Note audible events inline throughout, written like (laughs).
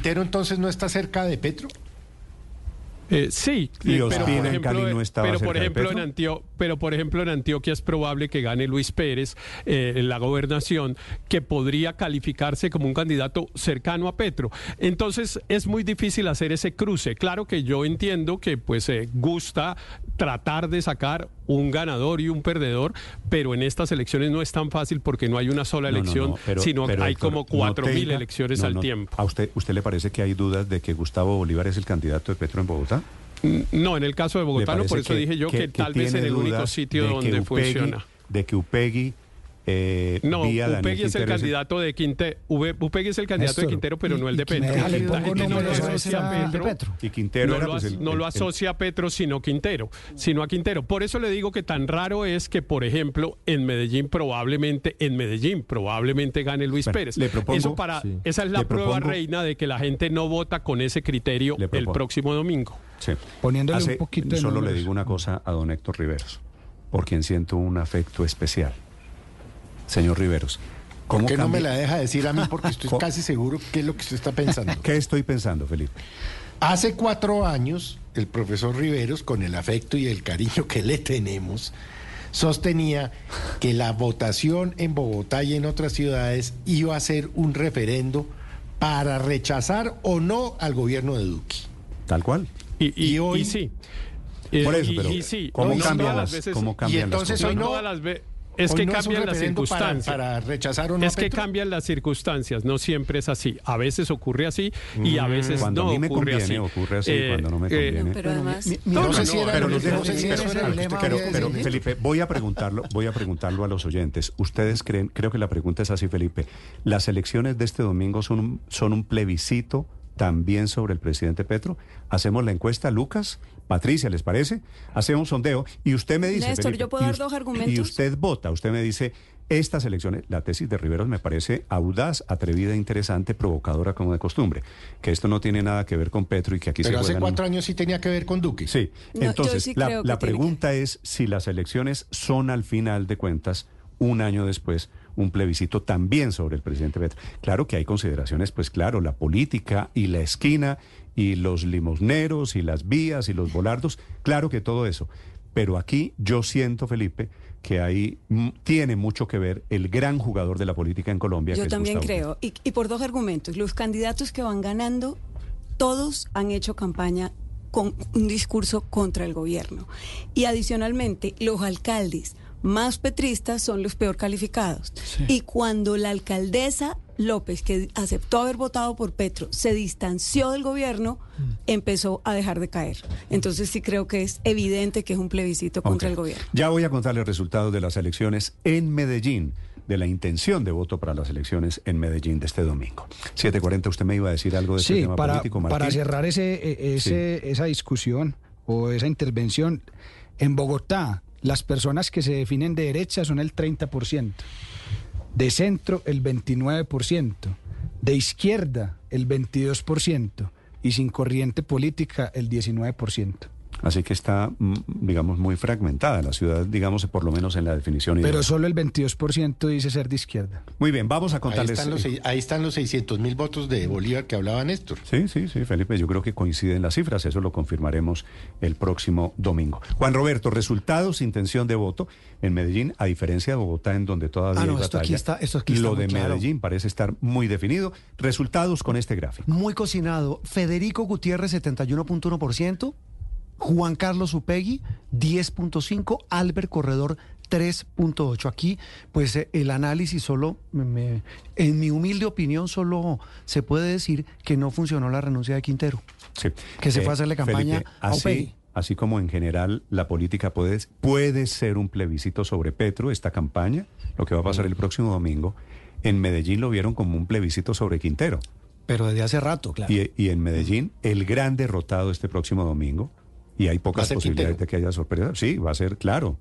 Quintero entonces no está cerca de Petro? Eh, sí, Y eh, Ospina pero por en ejemplo, Cali no eh, estaba pero por ejemplo en. Antio- pero por ejemplo en Antioquia es probable que gane Luis Pérez eh, en la gobernación, que podría calificarse como un candidato cercano a Petro. Entonces es muy difícil hacer ese cruce. Claro que yo entiendo que pues eh, gusta tratar de sacar un ganador y un perdedor, pero en estas elecciones no es tan fácil porque no hay una sola No, no, elección, no, pero- sino pero, hay Héctor, como no cuatro mil tenga- elecciones al tiempo. ¿A usted, usted le parece que hay dudas de que Gustavo Bolívar es el candidato de Petro en Bogotá? No, en el caso de ¿Le Bogotá no, por eso dije yo que, tal vez en el único sitio donde Upegui- funciona. De que Upegui eh, No, Upegui es el candidato de Quintero. Upegui es el candidato de Quintero, pero y- no el de Petro. La gente no lo asocia a Petro. Y Quintero no era lo, pues, el- no el- asocia a Petro, sino Quintero, sino a Quintero. Por eso le digo que tan raro es que, por ejemplo, en Medellín probablemente, en Medellín probablemente gane Luis Bueno, Pérez. le propongo- Eso para, Sí. esa es la prueba propongo- reina de que la gente no vota con ese criterio el próximo domingo. Sí. Poniéndole Hace- un poquito de Solo le digo una cosa a don Héctor Riveros, por quien siento un afecto especial. Señor Riveros, ¿cómo ¿Por qué no me la deja decir a mí? Porque (laughs) estoy casi seguro qué es lo que usted está pensando. ¿Qué estoy pensando, Felipe? Hace cuatro años, el profesor Riveros, con el afecto y el cariño que le tenemos, sostenía que la votación en Bogotá y en otras ciudades iba a ser un referendo para rechazar o no al gobierno de Duque. Tal cual. Y, y, Y hoy- y sí. Por Eh, eso, y- pero y sí, ¿cómo no cambian todas las, veces- cómo cambian las entonces hoy no las ve- es que no es un cambian las referendo para- circunstancias. Para, rechazar o no. es que Petro. cambian las circunstancias, no siempre es así. A veces ocurre así y a veces Cuando no a mí me ocurre conviene, así. ocurre así, Eh, cuando no me eh, conviene. Pero además, No, No, sé no, si era- pero no los dejo- sé si pero- eso era pero- el dilema pero- de- pero, de- Felipe, voy a preguntarlo, voy a preguntarlo a los oyentes. Ustedes creen, creo que la pregunta es así, Felipe. Las elecciones de este domingo son un, son un plebiscito también sobre el presidente Petro. Hacemos la encuesta, Lucas, Patricia, ¿les parece? Hacemos un sondeo y usted me dice. Néstor, Felipe, ¿yo puedo y dar dos argumentos? Y usted vota, usted me dice. Estas elecciones, la tesis de Riveros me parece audaz, atrevida, interesante, provocadora como de costumbre. Que esto no tiene nada que ver con Petro y que aquí Pero se hace juegan un- cuatro años sí tenía que ver con Duque. Sí, No, entonces sí la, que- pregunta es si las elecciones son al final de cuentas, un año después, un plebiscito también sobre el presidente Petro. Claro que hay consideraciones, pues claro, la política y la esquina y los limosneros y las vías y los volardos, claro que todo eso. Pero aquí yo siento, Felipe, que ahí tiene mucho que ver el gran jugador de la política en Colombia. Yo también creo. Y, y por dos argumentos. Los candidatos que van ganando, todos han hecho campaña con un discurso contra el gobierno. Y adicionalmente, los alcaldes más petristas son los peor calificados. Y cuando la alcaldesa López, que aceptó haber votado por Petro, se distanció del gobierno, empezó a dejar de caer. Entonces sí creo que es evidente que es un plebiscito contra el gobierno. Ya voy a contarles resultados de las elecciones en Medellín, de la intención de voto para las elecciones en Medellín de este domingo. 740, usted me iba a decir algo de este Sí, tema para, político, Martín. para cerrar ese, e- ese, esa discusión o esa intervención, en Bogotá las personas que se definen de derecha son el 30%, de centro el 29%, de izquierda el 22% y sin corriente política el 19%. Así que está, mm, digamos, muy fragmentada la ciudad, digamos, por lo menos en la definición. Pero ideológica. solo el 22% dice ser de izquierda. Muy bien, vamos a Ahí contarles. están, los, ahí están los 600 mil votos de Bolívar que hablaba Néstor. Sí, sí, sí, Felipe, yo creo que coinciden las cifras, eso lo confirmaremos el próximo domingo. Juan Roberto, resultados, intención de voto en Medellín, a diferencia de Bogotá, en donde todavía Ah, no, hay esto aquí batalla, está- esto aquí está Lo de claro. Medellín parece estar muy definido. Resultados con este gráfico. Muy cocinado. Federico Gutiérrez, 71.1%. Juan Carlos Upegui, 10.5%. Albert Corredor, 3.8%. Aquí, pues eh, el análisis solo, me- en mi humilde opinión, solo se puede decir que no funcionó la renuncia de Quintero. Sí. Que se fue a hacerle campaña así, Upegui. así como en general la política puede, puede ser un plebiscito sobre Petro, esta campaña, lo que va a pasar el próximo domingo, en Medellín lo vieron como un plebiscito sobre Quintero. Pero desde hace rato, claro. Y, y en Medellín, el gran derrotado este próximo domingo, y hay ¿Va a pocas posibilidades Quintero? de que haya sorpresa. Sí, va a ser, claro,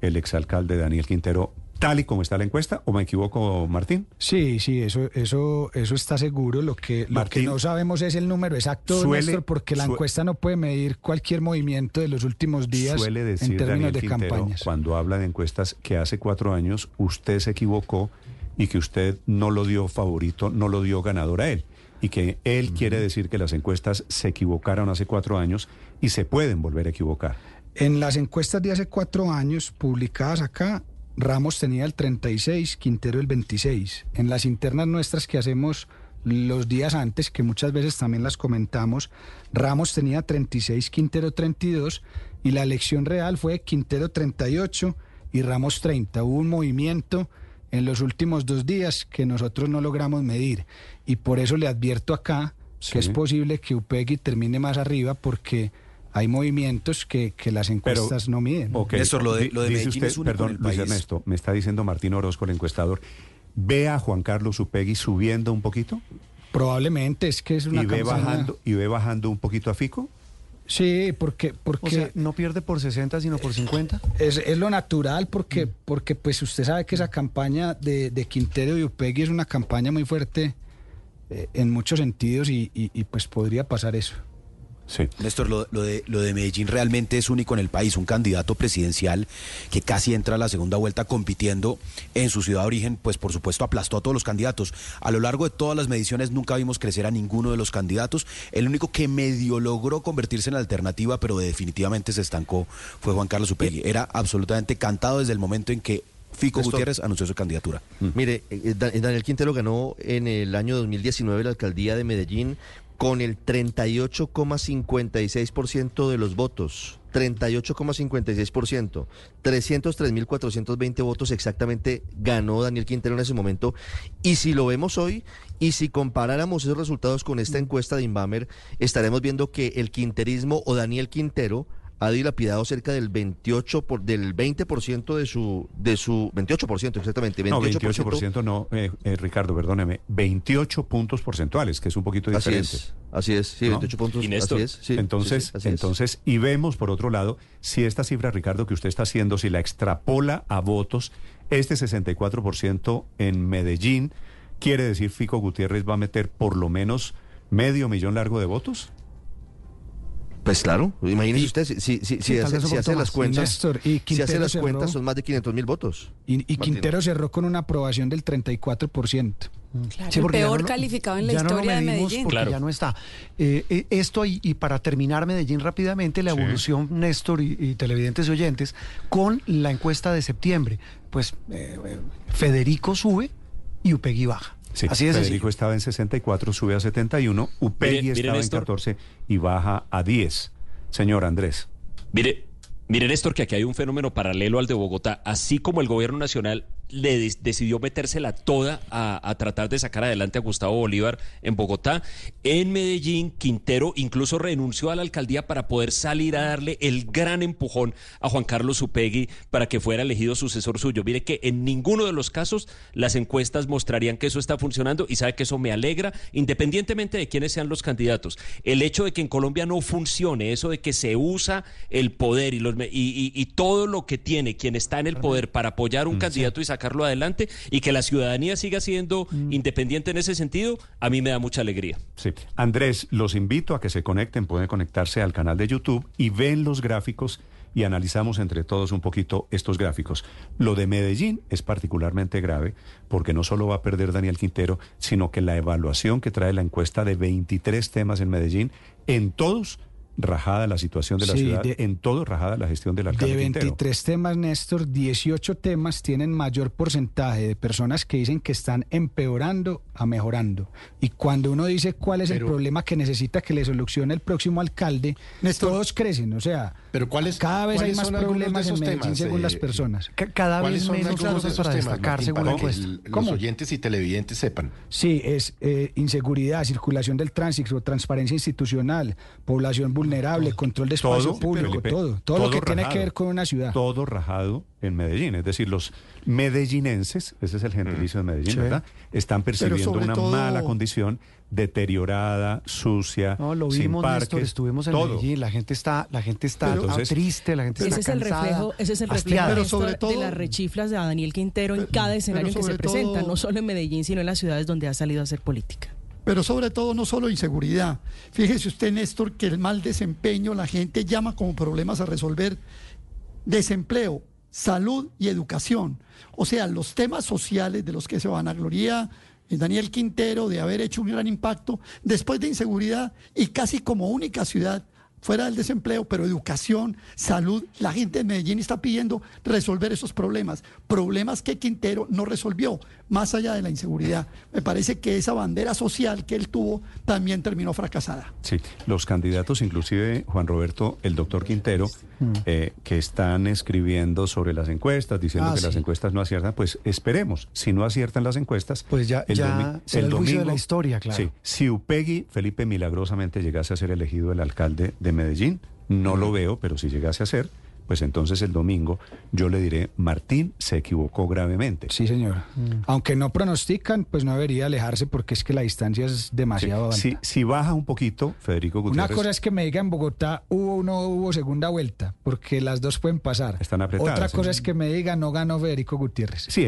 el exalcalde Daniel Quintero, tal y como está la encuesta, ¿o me equivoco, Martín? Sí, sí, eso, eso, eso está seguro. Lo que, lo que Martín, no sabemos es el número exacto, suele- Néstor, porque la encuesta no puede medir cualquier movimiento de los últimos días Suele decir en términos Daniel de Quintero, campañas. cuando habla de encuestas, que hace cuatro años usted se equivocó y que usted no lo dio favorito, no lo dio ganador a él. Y que él quiere decir que las encuestas se equivocaron hace cuatro años y se pueden volver a equivocar. En las encuestas de hace cuatro años, publicadas acá, Ramos tenía el 36, Quintero el 26. En las internas nuestras que hacemos los días antes, que muchas veces también las comentamos, Ramos tenía 36, Quintero 32 y la elección real fue Quintero 38 y Ramos 30. Hubo un movimiento en los últimos dos días que nosotros no logramos medir y por eso le advierto acá que es posible que Upegui termine más arriba porque hay movimientos que, que las encuestas no miden. Okay. Néstor, lo de, lo de Dice usted, es perdón, el Luis país. Ernesto, me está diciendo Martín Orozco, el encuestador, ¿ve a Juan Carlos Upegui subiendo un poquito? Probablemente es que es una ¿Y ve, campaña- bajando, ¿Y ve bajando un poquito a Fico? Sí, porque, porque O sea, no pierde por 60, sino por 50. es, es lo natural, Mm. porque, porque pues usted sabe que esa campaña de, de Quintero y Upegui es una campaña muy fuerte eh, en muchos sentidos y, y- y, pues podría pasar eso. Sí. Néstor, lo, lo de, lo de Medellín realmente es único en el país. Un candidato presidencial que casi entra a la segunda vuelta compitiendo en su ciudad de origen, pues por supuesto aplastó a todos los candidatos. A lo largo de todas las mediciones nunca vimos crecer a ninguno de los candidatos. El único que medio logró convertirse en alternativa, pero definitivamente se estancó, fue Juan Carlos Upegui. Era absolutamente cantado desde el momento en que Fico Néstor. Gutiérrez anunció su candidatura. Mire, eh, Da- Daniel Quintero ganó en el año 2019 la alcaldía de Medellín con el 38,56% de los votos. 38,56%. 303.420 votos exactamente ganó Daniel Quintero en ese momento. Y si lo vemos hoy, y si comparáramos esos resultados con esta encuesta de Inbamer, estaremos viendo que el quinterismo o Daniel Quintero ha dilapidado cerca del 28 por, del 20% de su de su 28% exactamente, 28%, No, 28% no, eh, eh, Ricardo, perdóneme, 28 puntos porcentuales, que es un poquito Así diferente. es, así es, sí, ¿No? 28 puntos. Y Néstor, así es, sí, entonces, sí, sí, así es. entonces, y vemos por otro lado, si esta cifra, Ricardo, que usted está haciendo, si la extrapola a votos, este 64% en Medellín, quiere decir Fico Gutiérrez va a meter por lo menos medio millón largo de votos. Pues claro, imagínese usted, si, si, si, hace, si las cuentas, Néstor, y si hace las cerró- cuentas son más de 500 mil votos. Y. Quintero cerró con una aprobación del 34%. Claro, Sí, el peor no calificado en la no historia de Medellín. Porque Claro. ya no está. Eh, eh, esto y, y para terminar Medellín rápidamente, la Sí. evolución, Néstor y, y televidentes y oyentes, con la encuesta de septiembre. Pues eh, Federico sube y Upegui baja. Sí, Así de Federico sencillo. estaba en 64, sube a 71, Upegui Mire- mire, estaba en Néstor. 14 y baja a 10. Señor Andrés. Mire, mire Néstor, que aquí hay un fenómeno paralelo al de Bogotá. Así como el gobierno nacional le decidió metérsela toda a, a tratar de sacar adelante a Gustavo Bolívar en Bogotá, en Medellín, Quintero incluso renunció a la alcaldía para poder salir a darle el gran empujón a Juan Carlos Upegui para que fuera elegido sucesor suyo. Mire que en ninguno de los casos las encuestas mostrarían que eso está funcionando y sabe que eso me alegra, independientemente de quiénes sean los candidatos. El hecho de que en Colombia no funcione, eso de que se usa el poder y, los, me- y, y- y todo lo que tiene quien está en el poder para apoyar un candidato y sacarlo adelante y que la ciudadanía siga siendo independiente en ese sentido, a mí me da mucha alegría. Sí. Andrés, los invito a que se conecten, pueden conectarse al canal de YouTube y ven los gráficos y analizamos entre todos un poquito estos gráficos. Lo de Medellín es particularmente grave porque no solo va a perder Daniel Quintero, sino que la evaluación que trae la encuesta de 23 temas en Medellín, en todos rajada la situación de la Sí, ciudad, de- en todo rajada la gestión del alcalde De Quintero. 23 temas, Néstor, 18 temas tienen mayor porcentaje de personas que dicen que están empeorando a mejorando. Y cuando uno dice cuál es Pero- el problema que necesita que le solucione el próximo alcalde, Néstor- todos crecen. O sea, Pero ¿cuáles- cada vez hay más problemas en Medellín temas, según eh, las personas. Ca- Cada ¿Cuáles vez menos cosas para temas, destacar Martín, según la para que encuesta. el- los ¿Cómo? oyentes y televidentes sepan? Sí, es eh, inseguridad, circulación del tránsito, transparencia institucional, población vulnerable, control de espacio Todo, público, Felipe, todo, todo, lo que tiene que ver con una ciudad. Todo rajado en Medellín. Es decir, los medellinenses, ese es el gentilicio de Medellín, Sí. ¿verdad? Están percibiendo una todo- mala condición, deteriorada, sucia, No, lo sin vimos, parques. Néstor, estuvimos en todo. Medellín, la gente está, la gente está Pero- Entonces- triste, la gente Ese está es el cansada, reflejo, ese es el reflejo. Pero sobre todo- de las rechiflas de Daniel Quintero en cada escenario en que se presenta, todo- no solo en Medellín, sino en las ciudades donde ha salido a hacer política. Pero sobre todo no solo inseguridad. Fíjese usted, Néstor, que el mal desempeño la gente llama como problemas a resolver desempleo, salud y educación. O sea, los temas sociales de los que se vanagloria eh, Daniel Quintero de haber hecho un gran impacto después de inseguridad y casi como única ciudad fuera del desempleo, pero educación, salud. La gente de Medellín está pidiendo resolver esos problemas, problemas que Quintero no resolvió, más allá de la inseguridad. Me parece que esa bandera social que él tuvo también terminó fracasada. Sí, los candidatos, inclusive Juan Roberto, el doctor Quintero, eh, que están escribiendo sobre las encuestas, diciendo Ah, que las encuestas no aciertan, pues esperemos. Si no aciertan las encuestas, Pues ya- ya será el de la historia, claro. Sí, si Upegui, Felipe, milagrosamente llegase a ser elegido el alcalde de Medellín, no lo veo, pero si llegase a ser, pues entonces el domingo yo le diré, Martín se equivocó gravemente. Sí, señor. Aunque no pronostican, pues no debería alejarse porque es que la distancia es demasiado alta. Si, si baja un poquito, Federico Una Gutiérrez... cosa es que me diga en Bogotá hubo o no hubo segunda vuelta, porque las dos pueden pasar. Están apretadas, Otra sí. cosa es que me diga no ganó Federico Gutiérrez. Sí,